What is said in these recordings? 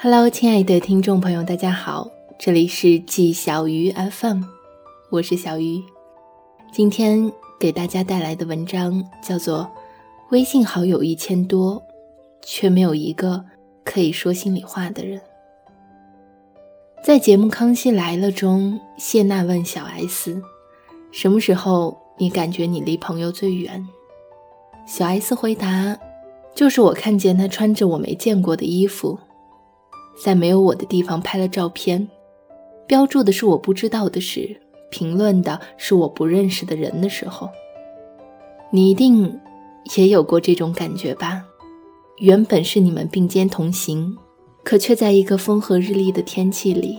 Hello，亲爱的听众朋友，大家好，这里是季小鱼 FM，我是小鱼。今天给大家带来的文章叫做《微信好友一千多，却没有一个可以说心里话的人》。在节目《康熙来了》中，谢娜问小 S：“ 什么时候你感觉你离朋友最远？”小 S 回答：“就是我看见他穿着我没见过的衣服。”在没有我的地方拍了照片，标注的是我不知道的事，评论的是我不认识的人的时候，你一定也有过这种感觉吧？原本是你们并肩同行，可却在一个风和日丽的天气里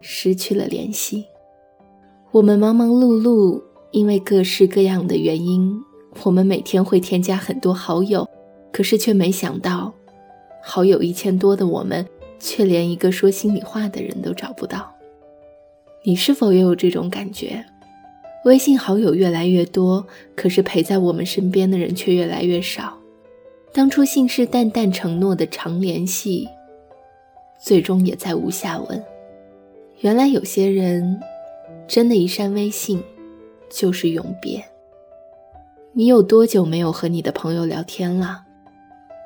失去了联系。我们忙忙碌碌，因为各式各样的原因，我们每天会添加很多好友，可是却没想到，好友一千多的我们。却连一个说心里话的人都找不到，你是否也有这种感觉？微信好友越来越多，可是陪在我们身边的人却越来越少。当初信誓旦旦承诺的常联系，最终也再无下文。原来有些人，真的，一删微信就是永别。你有多久没有和你的朋友聊天了？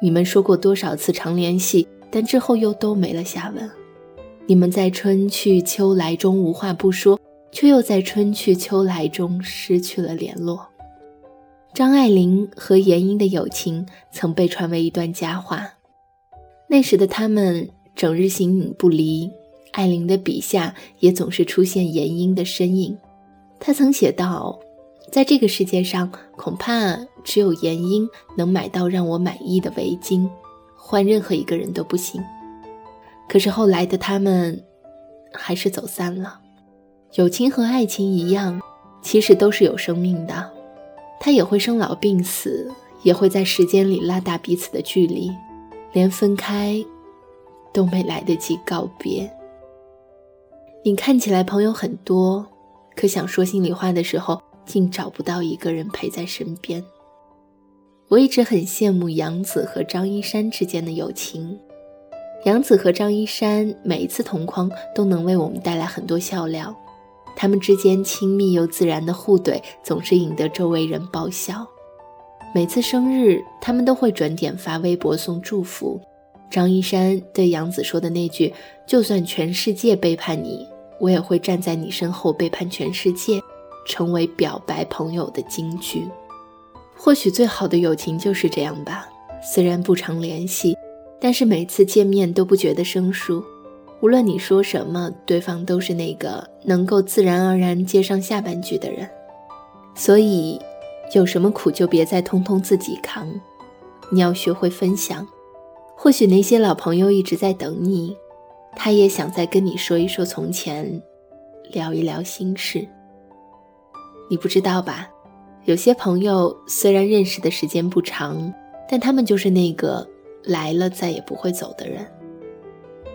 你们说过多少次常联系？但之后又都没了下文。你们在春去秋来中无话不说，却又在春去秋来中失去了联络。张爱玲和闫英的友情曾被传为一段佳话。那时的他们整日形影不离，爱玲的笔下也总是出现闫英的身影。她曾写道：“在这个世界上，恐怕只有闫英能买到让我满意的围巾。”换任何一个人都不行。可是后来的他们，还是走散了。友情和爱情一样，其实都是有生命的，它也会生老病死，也会在时间里拉大彼此的距离，连分开都没来得及告别。你看起来朋友很多，可想说心里话的时候，竟找不到一个人陪在身边。我一直很羡慕杨子和张一山之间的友情。杨子和张一山每一次同框都能为我们带来很多笑料，他们之间亲密又自然的互怼总是引得周围人爆笑。每次生日，他们都会准点发微博送祝福。张一山对杨子说的那句“就算全世界背叛你，我也会站在你身后背叛全世界”，成为表白朋友的金句。或许最好的友情就是这样吧，虽然不常联系，但是每次见面都不觉得生疏。无论你说什么，对方都是那个能够自然而然接上下半句的人。所以，有什么苦就别再通通自己扛，你要学会分享。或许那些老朋友一直在等你，他也想再跟你说一说从前，聊一聊心事。你不知道吧？有些朋友虽然认识的时间不长，但他们就是那个来了再也不会走的人。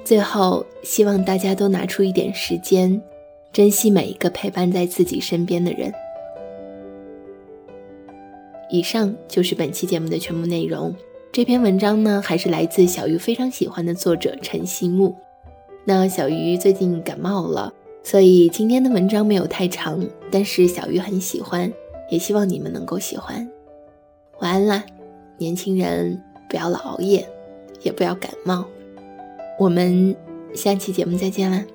最后，希望大家都拿出一点时间，珍惜每一个陪伴在自己身边的人。以上就是本期节目的全部内容。这篇文章呢，还是来自小鱼非常喜欢的作者陈希木。那小鱼最近感冒了，所以今天的文章没有太长，但是小鱼很喜欢。也希望你们能够喜欢。晚安啦，年轻人不要老熬夜，也不要感冒。我们下期节目再见啦。